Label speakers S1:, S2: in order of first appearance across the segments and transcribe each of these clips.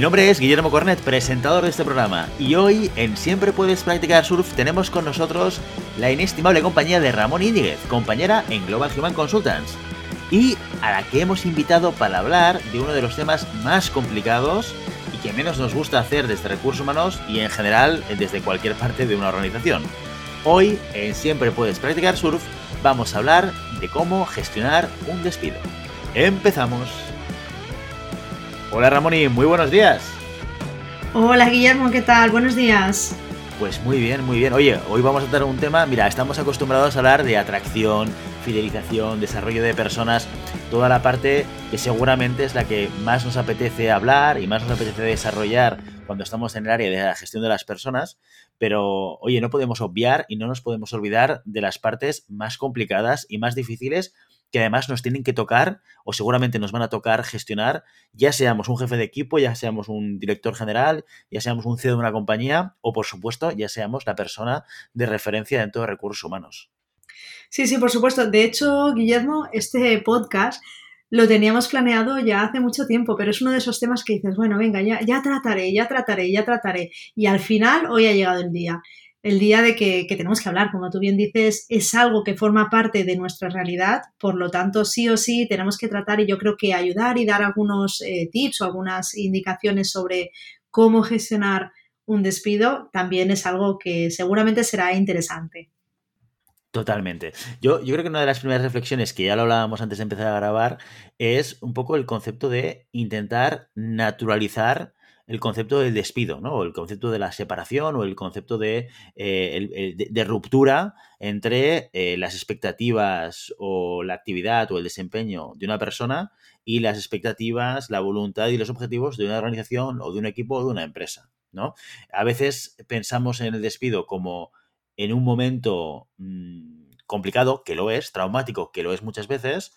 S1: Mi nombre es Guillermo Cornet, presentador de este programa, y hoy en Siempre Puedes Practicar Surf tenemos con nosotros la inestimable compañía de Ramón Íñiguez, compañera en Global Human Consultants, y a la que hemos invitado para hablar de uno de los temas más complicados y que menos nos gusta hacer desde recursos humanos y en general desde cualquier parte de una organización. Hoy en Siempre Puedes Practicar Surf vamos a hablar de cómo gestionar un despido. ¡Empezamos! Hola Ramón y muy buenos días.
S2: Hola Guillermo, ¿qué tal? Buenos días.
S1: Pues muy bien, muy bien. Oye, hoy vamos a tratar un tema, mira, estamos acostumbrados a hablar de atracción, fidelización, desarrollo de personas, toda la parte que seguramente es la que más nos apetece hablar y más nos apetece desarrollar cuando estamos en el área de la gestión de las personas, pero oye, no podemos obviar y no nos podemos olvidar de las partes más complicadas y más difíciles que además nos tienen que tocar o seguramente nos van a tocar gestionar, ya seamos un jefe de equipo, ya seamos un director general, ya seamos un CEO de una compañía o por supuesto ya seamos la persona de referencia dentro de recursos humanos.
S2: Sí, sí, por supuesto. De hecho, Guillermo, este podcast lo teníamos planeado ya hace mucho tiempo, pero es uno de esos temas que dices, bueno, venga, ya, ya trataré, ya trataré, ya trataré. Y al final, hoy ha llegado el día el día de que, tenemos que hablar. Como tú bien dices, es algo que forma parte de nuestra realidad, por lo tanto, sí o sí tenemos que tratar y yo creo que ayudar y dar algunos eh, tips o algunas indicaciones sobre cómo gestionar un despido también es algo que seguramente será interesante.
S1: Totalmente. Yo, yo creo que una de las primeras reflexiones que ya lo hablábamos antes de empezar a grabar es un poco el concepto de intentar naturalizar el concepto del despido, ¿no? O el concepto de la separación o el concepto de, eh, de, ruptura entre eh, las expectativas o la actividad o el desempeño de una persona y las expectativas, la voluntad y los objetivos de una organización o de un equipo o de una empresa, ¿no? A veces pensamos en el despido como en un momento mm, complicado, que lo es, traumático, que lo es muchas veces,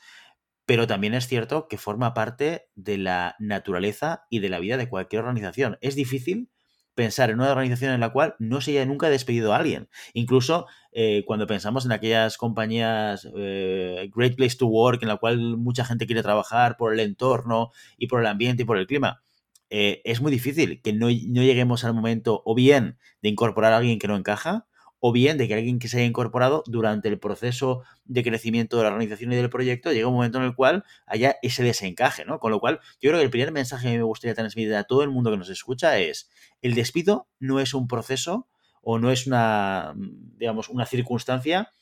S1: pero también es cierto que forma parte de la naturaleza y de la vida de cualquier organización. Es difícil pensar en una organización en la cual no se haya nunca despedido a alguien. Incluso eh, cuando pensamos en aquellas compañías eh, Great Place to Work, en la cual mucha gente quiere trabajar por el entorno y por el ambiente y por el clima, eh, es muy difícil que no, no, lleguemos al momento o bien de incorporar a alguien que no encaja, o bien de que alguien que se haya incorporado durante el proceso de crecimiento de la organización y del proyecto llega un momento en el cual haya ese desencaje, ¿no? Con lo cual, yo creo que el primer mensaje que me gustaría transmitir a todo el mundo que nos escucha es, el despido no es un proceso o no es una, digamos, una circunstancia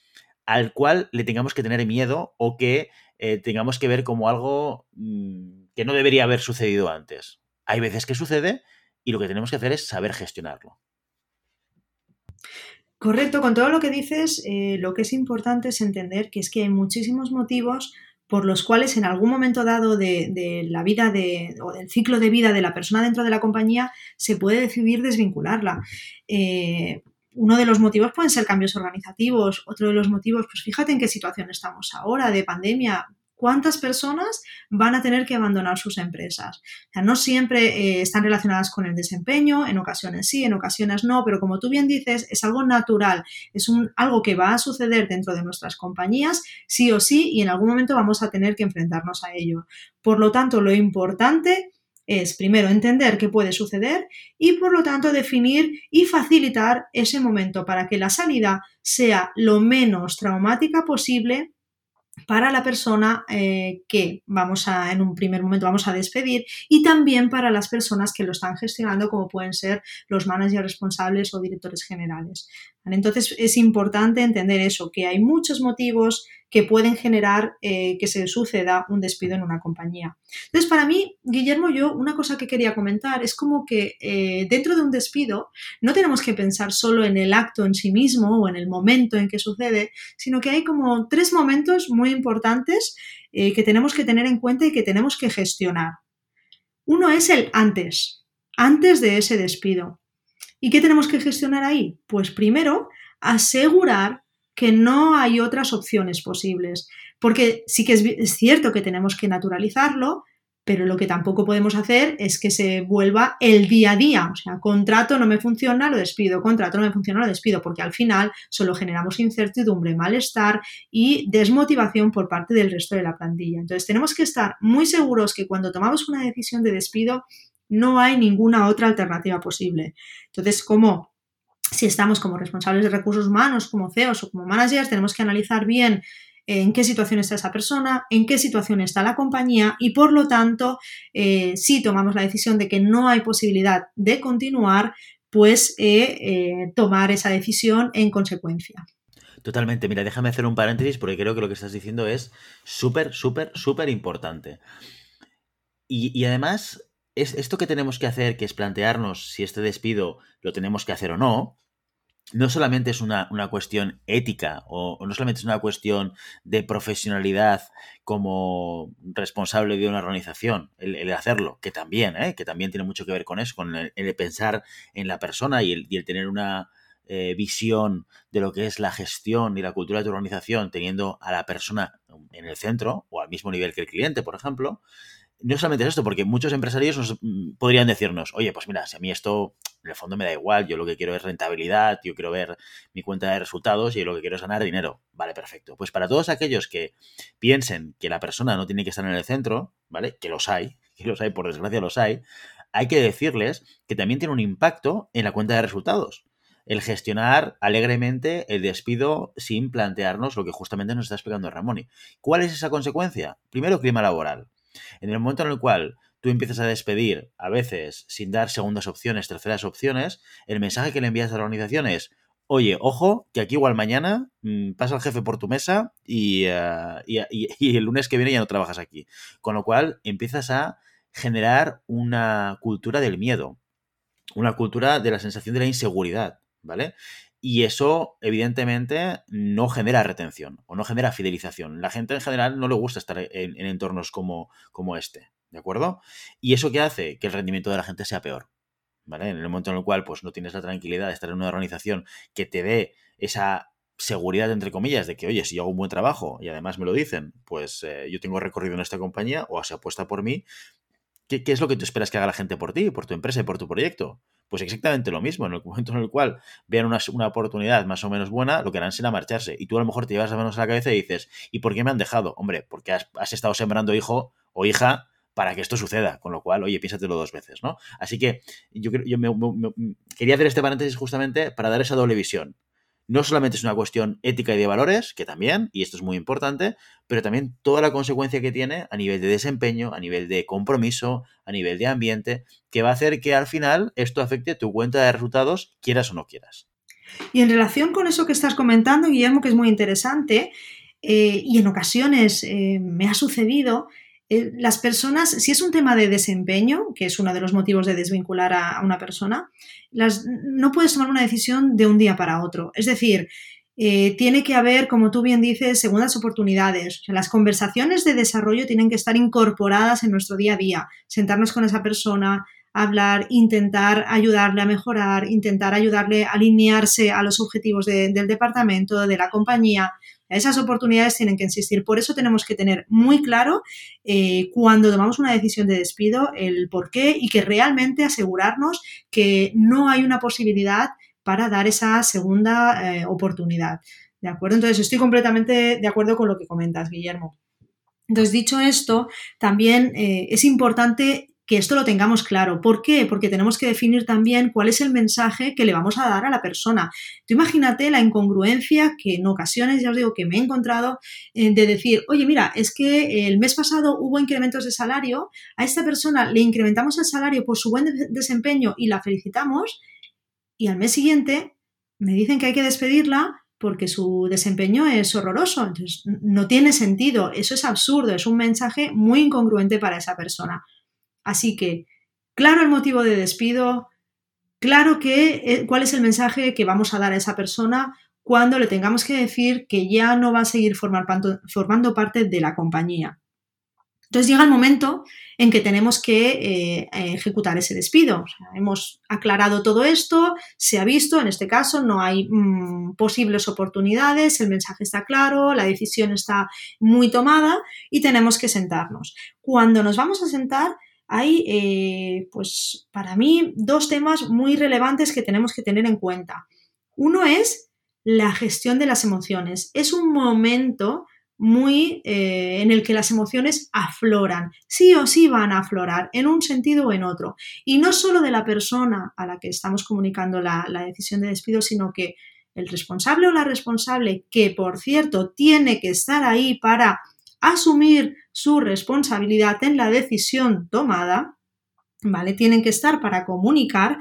S1: al cual le tengamos que tener miedo o que eh, tengamos que ver como algo mm, que no debería haber sucedido antes. Hay veces que sucede y lo que tenemos que hacer es saber gestionarlo.
S2: Correcto, con todo lo que dices, eh, lo que es importante es entender que es que hay muchísimos motivos por los cuales en algún momento dado de, la vida de, o del ciclo de vida de la persona dentro de la compañía se puede decidir desvincularla. Eh, uno de los motivos pueden ser cambios organizativos, otro de los motivos, pues fíjate en qué situación estamos ahora, de pandemia, cuántas personas van a tener que abandonar sus empresas. O sea, no siempre eh, están relacionadas con el desempeño, en ocasiones sí, en ocasiones no, pero como tú bien dices, es algo natural, es algo que va a suceder dentro de nuestras compañías, sí o sí, y en algún momento vamos a tener que enfrentarnos a ello. Por lo tanto, lo importante es primero entender qué puede suceder y por lo tanto definir y facilitar ese momento para que la salida sea lo menos traumática posible para la persona eh, que vamos a, en un primer momento vamos a despedir y también para las personas que lo están gestionando, como pueden ser los managers responsables o directores generales. Entonces es importante entender eso, que hay muchos motivos que pueden generar eh, que se suceda un despido en una compañía. Entonces, para mí, Guillermo, yo una cosa que quería comentar es como que eh, dentro de un despido no tenemos que pensar solo en el acto en sí mismo o en el momento en que sucede, sino que hay como tres momentos muy importantes eh, que tenemos que tener en cuenta y que tenemos que gestionar. Uno es el antes, antes de ese despido. ¿Y qué tenemos que gestionar ahí? Pues primero, asegurar que no hay otras opciones posibles. Porque sí que es, cierto que tenemos que naturalizarlo, pero lo que tampoco podemos hacer es que se vuelva el día a día. O sea, contrato no me funciona, lo despido, contrato no me funciona, lo despido, porque al final solo generamos incertidumbre, malestar y desmotivación por parte del resto de la plantilla. Entonces, tenemos que estar muy seguros que cuando tomamos una decisión de despido, no hay ninguna otra alternativa posible. Entonces, si estamos como responsables de recursos humanos, como CEOs o como managers, tenemos que analizar bien en qué situación está esa persona, en qué situación está la compañía y por lo tanto, eh, si tomamos la decisión de que no hay posibilidad de continuar, pues eh, eh, tomar esa decisión en consecuencia.
S1: Totalmente. Mira, déjame hacer un paréntesis porque creo que lo que estás diciendo es súper, súper, súper importante. Y, además, es esto que tenemos que hacer, que es plantearnos si este despido lo tenemos que hacer o no, no solamente es una, cuestión ética o, no solamente es una cuestión de profesionalidad como responsable de una organización, el, hacerlo, que también, ¿eh? que también tiene mucho que ver con eso, con el, pensar en la persona y el, tener una eh, visión de lo que es la gestión y la cultura de tu organización, teniendo a la persona en el centro o al mismo nivel que el cliente, por ejemplo, no solamente es esto, porque muchos empresarios nos, mm, podrían decirnos, oye, pues mira, si a mí esto en el fondo me da igual, yo lo que quiero es rentabilidad, yo quiero ver mi cuenta de resultados y lo que quiero es ganar dinero. Vale, perfecto. Pues para todos aquellos que piensen que la persona no tiene que estar en el centro, ¿vale? Que los hay, que los hay, por desgracia los hay, hay que decirles que también tiene un impacto en la cuenta de resultados. El gestionar alegremente el despido sin plantearnos lo que justamente nos está explicando Ramón. ¿Cuál es esa consecuencia? Primero, clima laboral. En el momento en el cual tú empiezas a despedir, a veces sin dar segundas opciones, terceras opciones, el mensaje que le envías a la organización es, oye, ojo, que aquí igual mañana mm, pasa el jefe por tu mesa eh, y, el lunes que viene ya no trabajas aquí. Con lo cual empiezas a generar una cultura del miedo, una cultura de la sensación de la inseguridad, ¿vale? Y eso, evidentemente, no genera retención o no genera fidelización. La gente en general no le gusta estar en, entornos como, como este, ¿de acuerdo? Y eso que hace que el rendimiento de la gente sea peor. ¿Vale? En el momento en el cual pues, no tienes la tranquilidad de estar en una organización que te dé esa seguridad, entre comillas, de que, oye, si yo hago un buen trabajo y además me lo dicen, pues eh, yo tengo recorrido en esta compañía o se apuesta por mí, ¿qué, ¿qué, es lo que tú esperas que haga la gente por ti, por tu empresa y por tu proyecto? Pues exactamente lo mismo. En el momento en el cual vean una, oportunidad más o menos buena, lo que harán será marcharse. Y tú a lo mejor te llevas las manos a la cabeza y dices, ¿y por qué me han dejado? Hombre, porque has, estado sembrando hijo o hija para que esto suceda. Con lo cual, oye, piénsatelo dos veces, ¿no? Así que yo, yo quería hacer este paréntesis justamente para dar esa doble visión no solamente es una cuestión ética y de valores, que también, y esto es muy importante, pero también toda la consecuencia que tiene a nivel de desempeño, a nivel de compromiso, a nivel de ambiente, que va a hacer que al final esto afecte tu cuenta de resultados, quieras o no quieras.
S2: Y en relación con eso que estás comentando, Guillermo, que es muy interesante, eh, y en ocasiones eh, me ha sucedido, eh, las personas, si es un tema de desempeño, que es uno de los motivos de desvincular a, una persona, las, no puedes tomar una decisión de un día para otro. Es decir, eh, tiene que haber, como tú bien dices, segundas oportunidades. las conversaciones de desarrollo tienen que estar incorporadas en nuestro día a día. Sentarnos con esa persona, hablar, intentar ayudarle a mejorar, intentar ayudarle a alinearse a los objetivos del departamento, de la compañía. Esas oportunidades tienen que existir. Por eso tenemos que tener muy claro eh, cuando tomamos una decisión de despido el por qué y que realmente asegurarnos que no hay una posibilidad para dar esa segunda eh, oportunidad. ¿De acuerdo? Entonces estoy completamente de acuerdo con lo que comentas, Guillermo. Entonces, dicho esto, también eh, es importante que esto lo tengamos claro. ¿Por qué? Porque tenemos que definir también cuál es el mensaje que le vamos a dar a la persona. Tú imagínate la incongruencia que en ocasiones, ya os digo, que me he encontrado eh, de decir, oye, mira, es que el mes pasado hubo incrementos de salario, a esta persona le incrementamos el salario por su buen desempeño y la felicitamos, y al mes siguiente me dicen que hay que despedirla porque su desempeño es horroroso. Entonces, no tiene sentido, eso es absurdo, es un mensaje muy incongruente para esa persona. Así que, claro el motivo de despido, claro que, eh, cuál es el mensaje que vamos a dar a esa persona cuando le tengamos que decir que ya no va a seguir formando parte de la compañía. Entonces llega el momento en que tenemos que eh, ejecutar ese despido. hemos aclarado todo esto, se ha visto, en este caso no hay mm, posibles oportunidades, el mensaje está claro, la decisión está muy tomada y tenemos que sentarnos. Cuando nos vamos a sentar, hay, eh, pues para mí, dos temas muy relevantes que tenemos que tener en cuenta. Uno es la gestión de las emociones. Es un momento muy eh, en el que las emociones afloran, sí o sí van a aflorar, en un sentido o en otro. Y no solo de la persona a la que estamos comunicando la, la decisión de despido, sino que el responsable o la responsable, que por cierto tiene que estar ahí para asumir su responsabilidad en la decisión tomada, ¿vale? Tienen que estar para comunicar,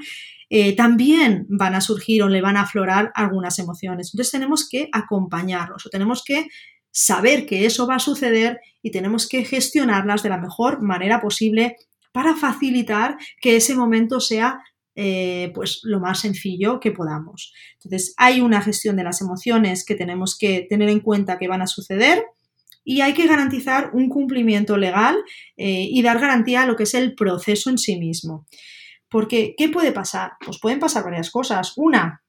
S2: eh, también van a surgir o le van a aflorar algunas emociones. Entonces tenemos que acompañarlos o tenemos que saber que eso va a suceder y tenemos que gestionarlas de la mejor manera posible para facilitar que ese momento sea eh, pues lo más sencillo que podamos. Entonces hay una gestión de las emociones que tenemos que tener en cuenta que van a suceder y hay que garantizar un cumplimiento legal eh, y dar garantía a lo que es el proceso en sí mismo. Porque, ¿qué puede pasar? Pues pueden pasar varias cosas. Una,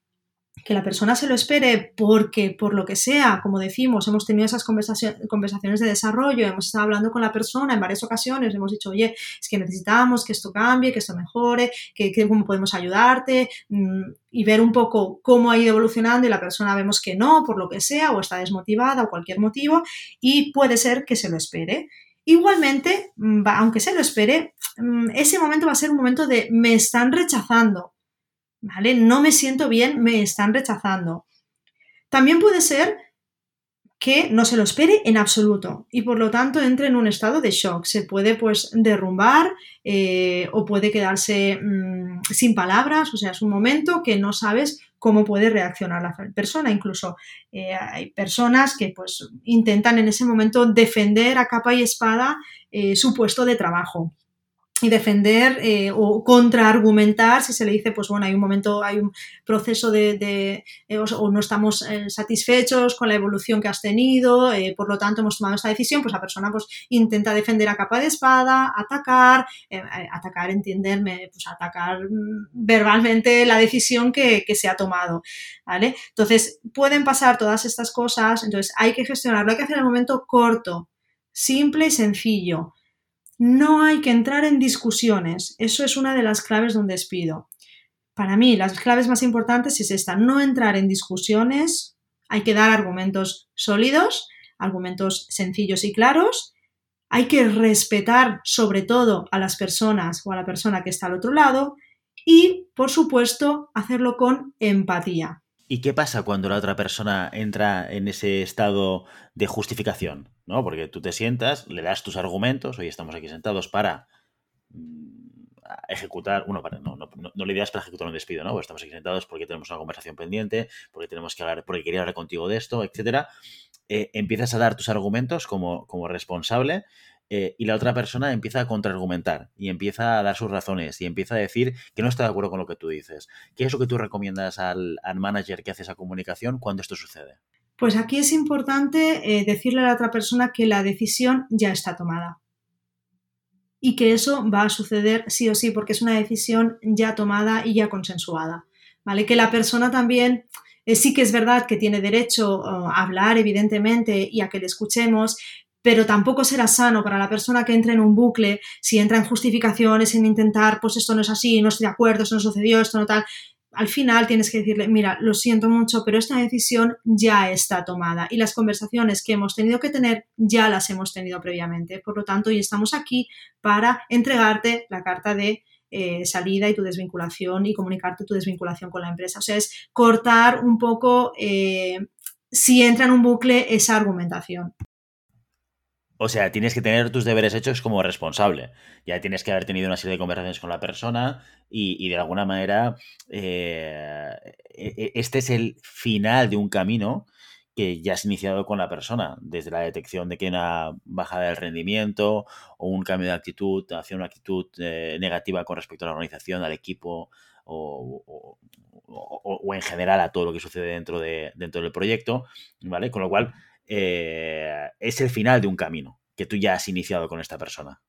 S2: que la persona se lo espere porque, por lo que sea, como decimos, hemos tenido esas conversaciones de desarrollo, hemos estado hablando con la persona en varias ocasiones, hemos dicho, oye, es que necesitamos que esto cambie, que esto mejore, que, cómo podemos ayudarte mm, y ver un poco cómo ha ido evolucionando y la persona vemos que no, por lo que sea, o está desmotivada o cualquier motivo, y puede ser que se lo espere. Igualmente, mm, aunque se lo espere, mm, ese momento va a ser un momento de me están rechazando ¿vale? No me siento bien, me están rechazando. También puede ser que no se lo espere en absoluto y por lo tanto entre en un estado de shock. Se puede pues derrumbar eh, o puede quedarse mm, sin palabras, o sea, es un momento que no sabes cómo puede reaccionar la persona. Incluso eh, hay personas que pues intentan en ese momento defender a capa y espada eh, su puesto de trabajo y defender eh, o contraargumentar si se le dice, pues bueno, hay un momento, hay un proceso de, eh, o, no estamos eh, satisfechos con la evolución que has tenido, por lo tanto hemos tomado esta decisión, pues la persona pues intenta defender a capa de espada, atacar, atacar, entenderme, pues atacar mm, verbalmente la decisión que, que se ha tomado, ¿vale? Entonces, pueden pasar todas estas cosas, entonces hay que gestionarlo, hay que hacer el momento corto, simple y sencillo no hay que entrar en discusiones. Eso es una de las claves de un despido. Para mí, las claves más importantes es esta, no entrar en discusiones, hay que dar argumentos sólidos, argumentos sencillos y claros, hay que respetar sobre todo a las personas o a la persona que está al otro lado y, por supuesto, hacerlo con empatía.
S1: ¿Y qué pasa cuando la otra persona entra en ese estado de justificación? ¿No? Porque tú te sientas, le das tus argumentos, hoy estamos aquí sentados para mm, ejecutar, bueno, para, no, no, no, para ejecutar un despido, ¿no? estamos aquí sentados porque tenemos una conversación pendiente, porque tenemos que hablar, porque quería hablar contigo de esto, etcétera. Eh, empiezas a dar tus argumentos como, como responsable eh, y la otra persona empieza a contraargumentar y empieza a dar sus razones y empieza a decir que no está de acuerdo con lo que tú dices. ¿Qué es lo que tú recomiendas al, manager que hace esa comunicación cuando esto sucede?
S2: Pues aquí es importante eh, decirle a la otra persona que la decisión ya está tomada y que eso va a suceder sí o sí porque es una decisión ya tomada y ya consensuada. ¿Vale? Que la persona también eh, sí que es verdad que tiene derecho a hablar, evidentemente, y a que le escuchemos, pero tampoco será sano para la persona que entra en un bucle, si entra en justificaciones, en intentar, pues esto no es así, no estoy de acuerdo, esto no sucedió, esto no tal. al final tienes que decirle, mira, lo siento mucho, pero esta decisión ya está tomada y las conversaciones que hemos tenido que tener ya las hemos tenido previamente. Por lo tanto, hoy estamos aquí para entregarte la carta de eh, salida y tu desvinculación y comunicarte tu desvinculación con la empresa. O sea, es cortar un poco, eh, si entra en un bucle, esa argumentación.
S1: O sea, tienes que tener tus deberes hechos como responsable. Ya tienes que haber tenido una serie de conversaciones con la persona y, de alguna manera eh, e, e, este es el final de un camino que ya has iniciado con la persona, desde la detección de que hay una bajada del rendimiento o un cambio de actitud hacia una actitud eh, negativa con respecto a la organización, al equipo o, en general a todo lo que sucede dentro, de, dentro del proyecto, ¿vale? Con lo cual, eh, es el final de un camino que tú ya has iniciado con esta persona.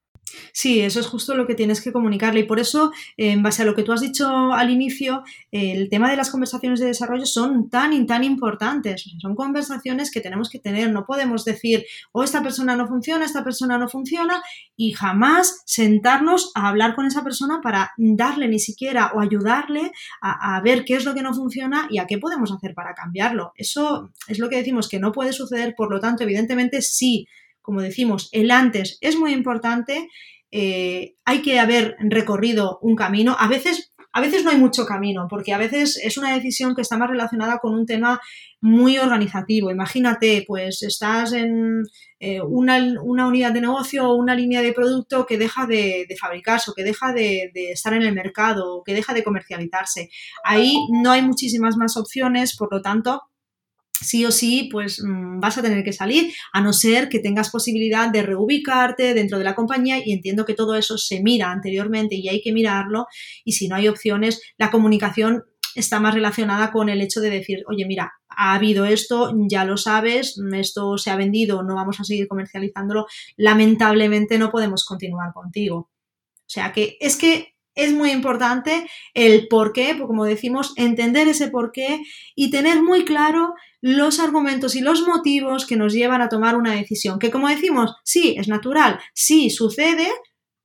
S2: Sí, eso es justo lo que tienes que comunicarle y por eso, en base a lo que tú has dicho al inicio, el tema de las conversaciones de desarrollo son tan tan importantes. Son conversaciones que tenemos que tener. No podemos decir, oh, esta persona no funciona, esta persona no funciona y jamás sentarnos a hablar con esa persona para darle ni siquiera o ayudarle a, a ver qué es lo que no funciona y a qué podemos hacer para cambiarlo. Eso es lo que decimos que no puede suceder, por lo tanto, evidentemente sí como decimos, el antes es muy importante, eh, hay que haber recorrido un camino, a veces, a veces no hay mucho camino, porque a veces es una decisión que está más relacionada con un tema muy organizativo. Imagínate, pues estás en eh, una, unidad de negocio o una línea de producto que deja de, fabricarse o que deja de, de, estar en el mercado o que deja de comercializarse. Ahí no hay muchísimas más opciones, por lo tanto, sí o sí, pues mm, vas a tener que salir, a no ser que tengas posibilidad de reubicarte dentro de la compañía y entiendo que todo eso se mira anteriormente y hay que mirarlo y si no hay opciones, la comunicación está más relacionada con el hecho de decir, oye, mira, ha habido esto, ya lo sabes, esto se ha vendido, no vamos a seguir comercializándolo, lamentablemente no podemos continuar contigo. O sea que es que es muy importante el por qué, pues como decimos, entender ese por qué y tener muy claro los argumentos y los motivos que nos llevan a tomar una decisión. Que como decimos, sí, es natural, sí, sucede,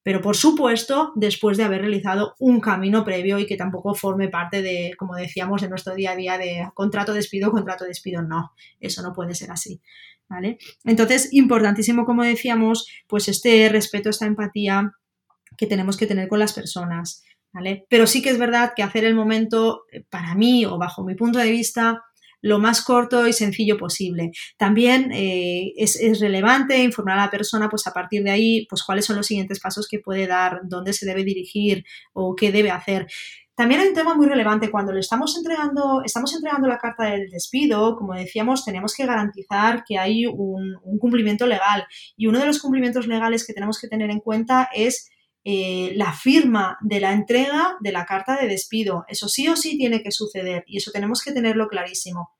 S2: pero por supuesto después de haber realizado un camino previo y que tampoco forme parte de, como decíamos, de nuestro día a día de contrato despido, contrato despido, no, eso no puede ser así. ¿Vale? Entonces, importantísimo, como decíamos, pues este respeto, esta empatía, que tenemos que tener con las personas. ¿vale? Pero sí que es verdad que hacer el momento, eh, para mí o bajo mi punto de vista, lo más corto y sencillo posible. También eh, es, relevante informar a la persona, pues a partir de ahí, pues cuáles son los siguientes pasos que puede dar, dónde se debe dirigir o qué debe hacer. También hay un tema muy relevante cuando le estamos entregando, estamos entregando la carta del despido, como decíamos, tenemos que garantizar que hay un cumplimiento legal. Y uno de los cumplimientos legales que tenemos que tener en cuenta es eh, la firma de la entrega de la carta de despido. Eso sí o sí tiene que suceder y eso tenemos que tenerlo clarísimo.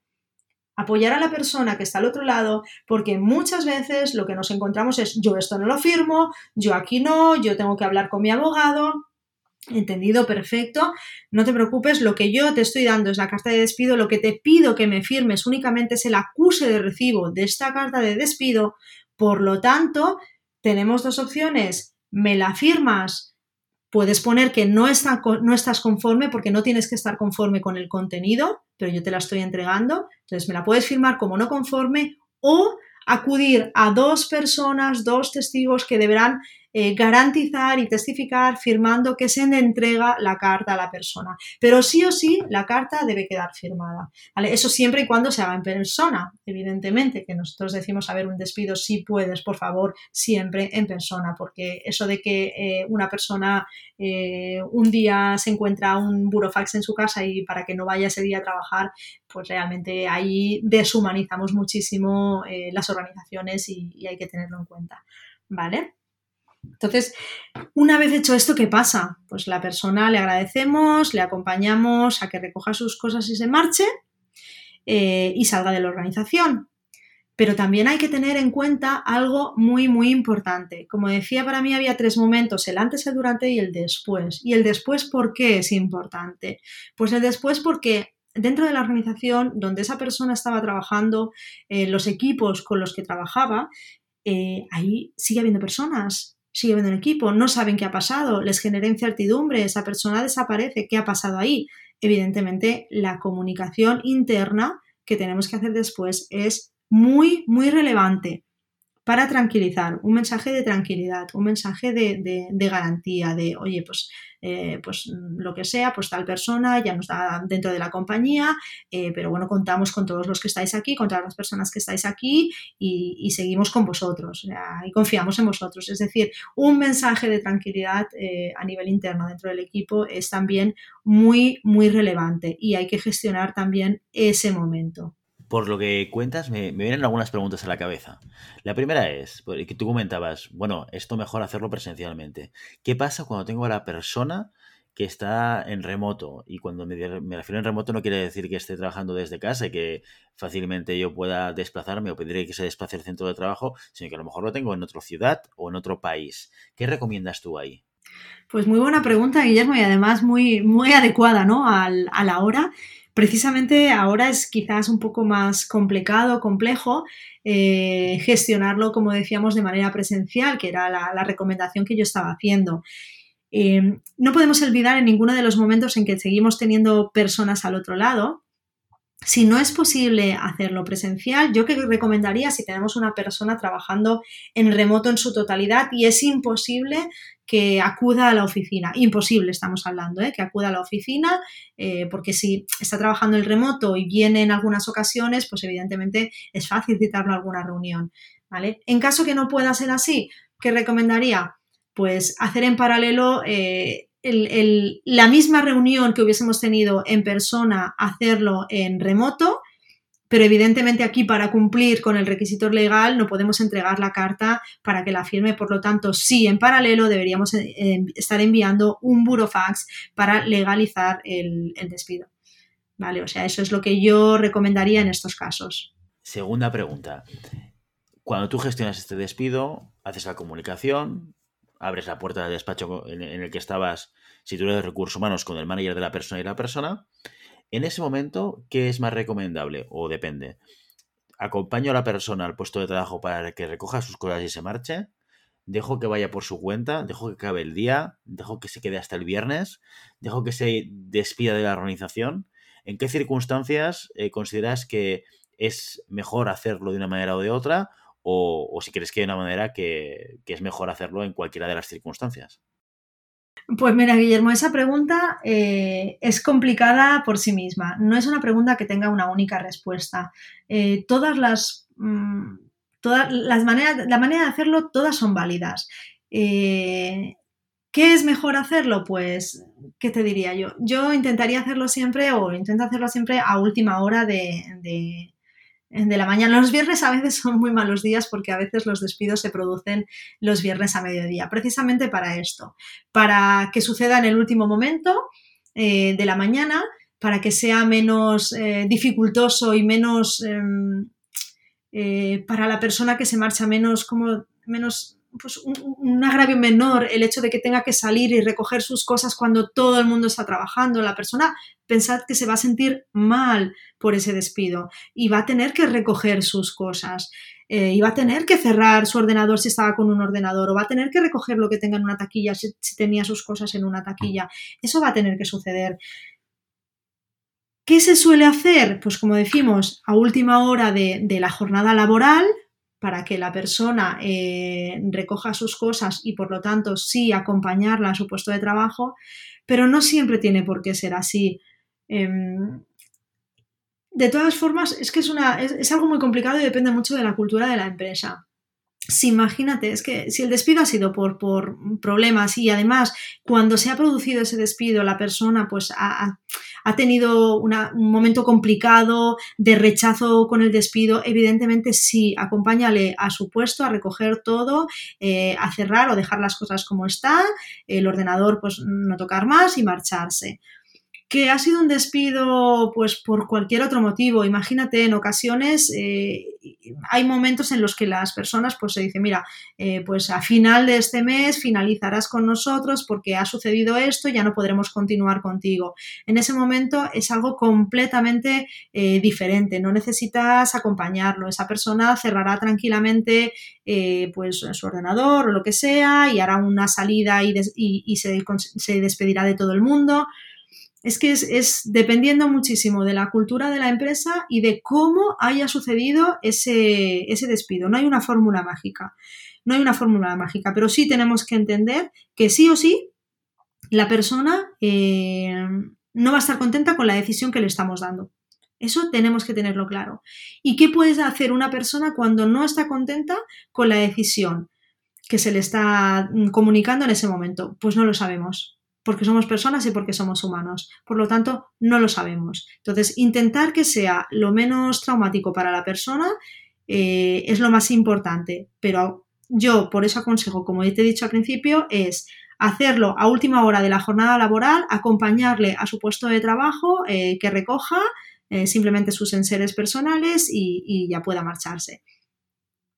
S2: Apoyar a la persona que está al otro lado, porque muchas veces lo que nos encontramos es yo esto no lo firmo, yo aquí no, yo tengo que hablar con mi abogado. Entendido, perfecto. No te preocupes, lo que yo te estoy dando es la carta de despido, lo que te pido que me firmes únicamente es el acuse de recibo de esta carta de despido. Por lo tanto, tenemos dos opciones me la firmas, puedes poner que no, no estás conforme porque no tienes que estar conforme con el contenido, pero yo te la estoy entregando, entonces me la puedes firmar como no conforme o acudir a dos personas, dos testigos que deberán eh, garantizar y testificar firmando que se le entrega la carta a la persona. Pero sí o sí, la carta debe quedar firmada. Eso siempre y cuando se haga en persona, evidentemente, que nosotros decimos, a ver, un despido, si puedes, por favor, siempre en persona, porque eso de que eh, una persona eh, un día se encuentra un burofax en su casa y para que no vaya ese día a trabajar, pues realmente ahí deshumanizamos muchísimo las organizaciones y, y hay que tenerlo en cuenta. ¿Vale? Entonces, una vez hecho esto, ¿qué pasa? Pues la persona le agradecemos, le acompañamos a que recoja sus cosas y se marche eh, y salga de la organización. Pero también hay que tener en cuenta algo muy, muy importante. Como decía, para mí había tres momentos, el antes, el durante y el después. ¿Y el después por qué es importante? Pues el después porque dentro de la organización donde esa persona estaba trabajando, eh, los equipos con los que trabajaba, eh, ahí sigue habiendo personas, sigue viendo un equipo, no saben qué ha pasado, les genera incertidumbre, esa persona desaparece, ¿qué ha pasado ahí? evidentemente la comunicación interna que tenemos que hacer después es muy, muy relevante para tranquilizar, un mensaje de tranquilidad, un mensaje de, garantía, de, oye, pues, eh, pues lo que sea, pues tal persona ya no está dentro de la compañía, eh, pero bueno, contamos con todos los que estáis aquí, con todas las personas que estáis aquí y, seguimos con vosotros y confiamos en vosotros. Es decir, un mensaje de tranquilidad eh, a nivel interno dentro del equipo es también muy, muy relevante y hay que gestionar también ese momento
S1: por lo que cuentas, me, vienen algunas preguntas a la cabeza. La primera es, que tú comentabas, bueno, esto mejor hacerlo presencialmente. ¿Qué pasa cuando tengo a la persona que está en remoto? Y cuando me, refiero en remoto no quiere decir que esté trabajando desde casa y que fácilmente yo pueda desplazarme o pediré que se desplace al centro de trabajo, sino que a lo mejor lo tengo en otra ciudad o en otro país. ¿Qué recomiendas tú ahí?
S2: Pues muy buena pregunta, Guillermo, y además muy, muy adecuada ¿no? a la hora. Precisamente ahora es quizás un poco más complicado, complejo eh, gestionarlo, como decíamos, de manera presencial, que era la, recomendación que yo estaba haciendo. Eh, no podemos olvidar en ninguno de los momentos en que seguimos teniendo personas al otro lado, si no es posible hacerlo presencial, yo que recomendaría si tenemos una persona trabajando en remoto en su totalidad y es imposible que acuda a la oficina. Imposible, estamos hablando, ¿eh? que acuda a la oficina, eh, porque si está trabajando en remoto y viene en algunas ocasiones, pues evidentemente es fácil citarlo a alguna reunión. ¿vale? En caso que no pueda ser así, ¿qué recomendaría? Pues hacer en paralelo eh, la misma reunión que hubiésemos tenido en persona, hacerlo en remoto, pero evidentemente aquí para cumplir con el requisito legal no podemos entregar la carta para que la firme, por lo tanto, sí, en paralelo deberíamos eh, estar enviando un burofax para legalizar el, el despido. ¿Vale? O sea, eso es lo que yo recomendaría en estos casos.
S1: Segunda pregunta. Cuando tú gestionas este despido, haces la comunicación, abres la puerta del despacho en, el que estabas, si tú eres de recursos humanos, con el manager de la persona y la persona. En ese momento, ¿qué es más recomendable? O depende. ¿Acompaño a la persona al puesto de trabajo para que recoja sus cosas y se marche? ¿Dejo que vaya por su cuenta? ¿Dejo que acabe el día? ¿Dejo que se quede hasta el viernes? ¿Dejo que se despida de la organización? ¿En qué circunstancias eh, consideras que es mejor hacerlo de una manera o de otra? O, si crees que hay una manera que, es mejor hacerlo en cualquiera de las circunstancias.
S2: Pues mira, Guillermo, esa pregunta eh, es complicada por sí misma. No es una pregunta que tenga una única respuesta. Eh, todas las, mm, todas las maneras, la manera de hacerlo, todas son válidas. Eh, ¿Qué es mejor hacerlo? Pues, ¿qué te diría yo? Yo intentaría hacerlo siempre o intento hacerlo siempre a última hora de, de la mañana. Los viernes a veces son muy malos días porque a veces los despidos se producen los viernes a mediodía, precisamente para esto, para que suceda en el último momento eh, de la mañana, para que sea menos eh, dificultoso y menos em, eh, para la persona que se marcha menos como menos pues, un, agravio menor el hecho de que tenga que salir y recoger sus cosas cuando todo el mundo está trabajando. La persona, pensad que se va a sentir mal por ese despido y va a tener que recoger sus cosas. Eh, y va a tener que cerrar su ordenador si estaba con un ordenador o va a tener que recoger lo que tenga en una taquilla si, tenía sus cosas en una taquilla. Eso va a tener que suceder. ¿Qué se suele hacer? Pues como decimos, a última hora de la jornada laboral, para que la persona eh, recoja sus cosas y por lo tanto sí acompañarla a su puesto de trabajo, pero no siempre tiene por qué ser así. Em, de todas formas, es que es, algo muy complicado y depende mucho de la cultura de la empresa si imagínate, es que si el despido ha sido por, por, problemas y además cuando se ha producido ese despido la persona pues ha, tenido un momento complicado de rechazo con el despido, evidentemente sí, acompáñale a su puesto a recoger todo, eh, a cerrar o dejar las cosas como está, el ordenador pues no tocar más y marcharse que ha sido un despido pues por cualquier otro motivo. Imagínate, en ocasiones eh, hay momentos en los que las personas pues se dicen, mira, eh, pues a final de este mes finalizarás con nosotros porque ha sucedido esto, ya no podremos continuar contigo. En ese momento es algo completamente eh, diferente, no necesitas acompañarlo, esa persona cerrará tranquilamente pues su ordenador o lo que sea y hará una salida y, se, se despedirá de todo el mundo Es que es, dependiendo muchísimo de la cultura de la empresa y de cómo haya sucedido ese, ese despido. No hay una fórmula mágica. No hay una fórmula mágica, pero sí tenemos que entender que sí o sí la persona eh, no va a estar contenta con la decisión que le estamos dando. Eso tenemos que tenerlo claro. ¿Y qué puede hacer una persona cuando no está contenta con la decisión que se le está mm, comunicando en ese momento? Pues no lo sabemos, porque somos personas y porque somos humanos. Por lo tanto, no lo sabemos. Entonces, intentar que sea lo menos traumático para la persona eh, es lo más importante, pero yo por eso aconsejo, como te he dicho al principio, es hacerlo a última hora de la jornada laboral, acompañarle a su puesto de trabajo, eh, que recoja eh, simplemente sus enseres personales y, ya pueda marcharse.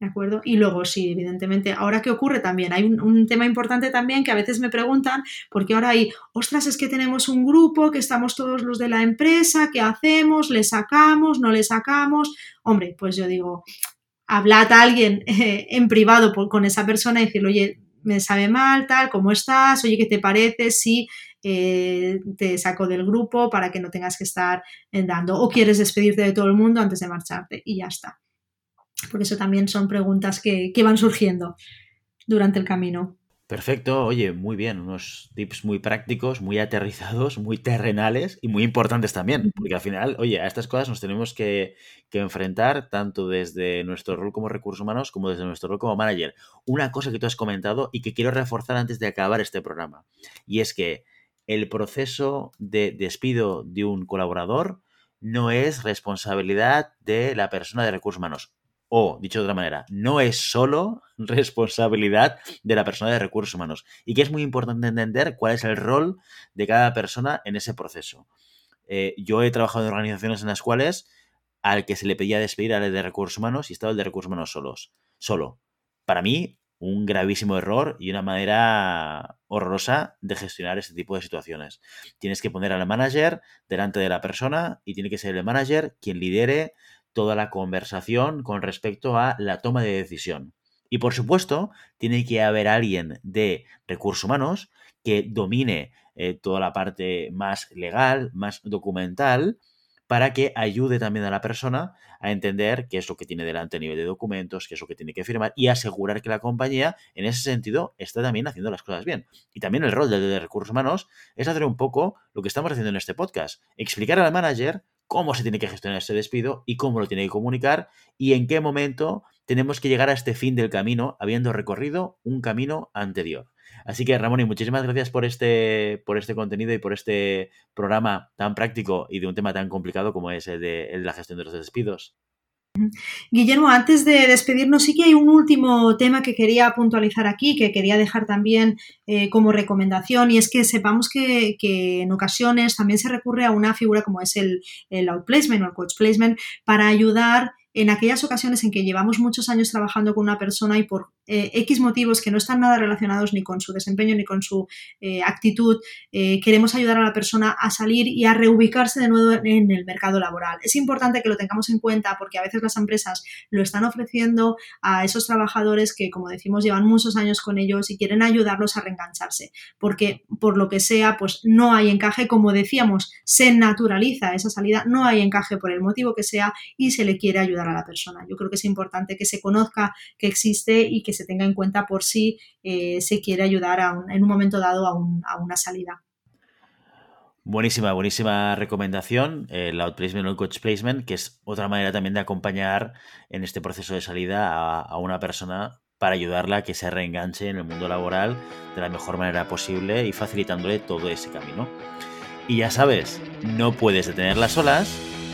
S2: ¿De acuerdo? Y luego, sí, evidentemente, ahora qué ocurre también, hay un, tema importante también que a veces me preguntan, porque ahora hay, ostras, es que tenemos un grupo, que estamos todos los de la empresa, ¿qué hacemos? ¿Le sacamos? ¿No le sacamos? Hombre, pues yo digo, hablad a alguien eh, en privado con esa persona y decirle, oye, me sabe mal, tal, ¿cómo estás? Oye, ¿qué te parece si eh, te saco del grupo para que no tengas que estar eh, dando? ¿O quieres despedirte de todo el mundo antes de marcharte? Y ya está. Por eso también son preguntas que, que van surgiendo durante el camino.
S1: Perfecto, oye, muy bien, unos tips muy prácticos, muy aterrizados, muy terrenales y muy importantes también, porque al final, oye, a estas cosas nos tenemos que, enfrentar tanto desde nuestro rol como recursos humanos como desde nuestro rol como manager. Una cosa que tú has comentado y que quiero reforzar antes de acabar este programa, y es que el proceso de despido de un colaborador no es responsabilidad de la persona de recursos humanos. O, dicho de otra manera, no es solo responsabilidad de la persona de recursos humanos. Y que es muy importante entender cuál es el rol de cada persona en ese proceso. Eh, yo he trabajado en organizaciones en las cuales al que se le pedía despedir al de recursos humanos y estaba el de recursos humanos solos. Solo. Para mí, un gravísimo error y una manera horrorosa de gestionar este tipo de situaciones. Tienes que poner al manager delante de la persona y tiene que ser el manager quien lidere toda la conversación con respecto a la toma de decisión. Y por supuesto, tiene que haber alguien de recursos humanos que domine eh, toda la parte más legal, más documental, para que ayude también a la persona a entender qué es lo que tiene delante a nivel de documentos, qué es lo que tiene que firmar y asegurar que la compañía, en ese sentido, está también haciendo las cosas bien. Y también el rol del de recursos humanos es hacer un poco lo que estamos haciendo en este podcast, explicar al manager cómo se tiene que gestionar ese despido y cómo lo tiene que comunicar y en qué momento tenemos que llegar a este fin del camino habiendo recorrido un camino anterior. Así que Ramón, y muchísimas gracias por este, por este contenido y por este programa tan práctico y de un tema tan complicado como es el de la gestión de los despidos.
S2: Guillermo, antes de despedirnos, sí que hay un último tema que quería puntualizar aquí, que quería dejar también eh, como recomendación, y es que sepamos que, en ocasiones también se recurre a una figura como es el, el outplacement o el coach placement para ayudar en aquellas ocasiones en que llevamos muchos años trabajando con una persona y por eh, X motivos que no están nada relacionados ni con su desempeño ni con su eh, actitud, eh, queremos ayudar a la persona a salir y a reubicarse de nuevo en el mercado laboral. Es importante que lo tengamos en cuenta porque a veces las empresas lo están ofreciendo a esos trabajadores que, como decimos, llevan muchos años con ellos y quieren ayudarlos a reengancharse, porque por lo que sea, pues no hay encaje, como decíamos, se naturaliza esa salida, no hay encaje por el motivo que sea y se le quiere ayudar a la persona. Yo creo que es importante que se conozca que existe y que se tenga en cuenta por si eh, se quiere ayudar en un momento dado a, una salida.
S1: Buenísima, buenísima recomendación, el outplacement o el coach placement, que es otra manera también de acompañar en este proceso de salida a, a, una persona para ayudarla a que se reenganche en el mundo laboral de la mejor manera posible y facilitándole todo ese camino. Y ya sabes, no puedes detenerlas solas,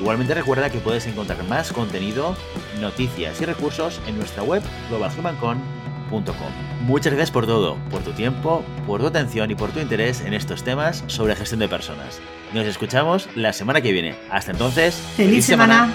S1: Igualmente recuerda que puedes encontrar más contenido, noticias y recursos en nuestra web globalhumancon.com. Muchas gracias por todo, por tu tiempo, por tu atención y por tu interés en estos temas sobre gestión de personas. Nos escuchamos la semana que viene. Hasta entonces,
S2: feliz, semana.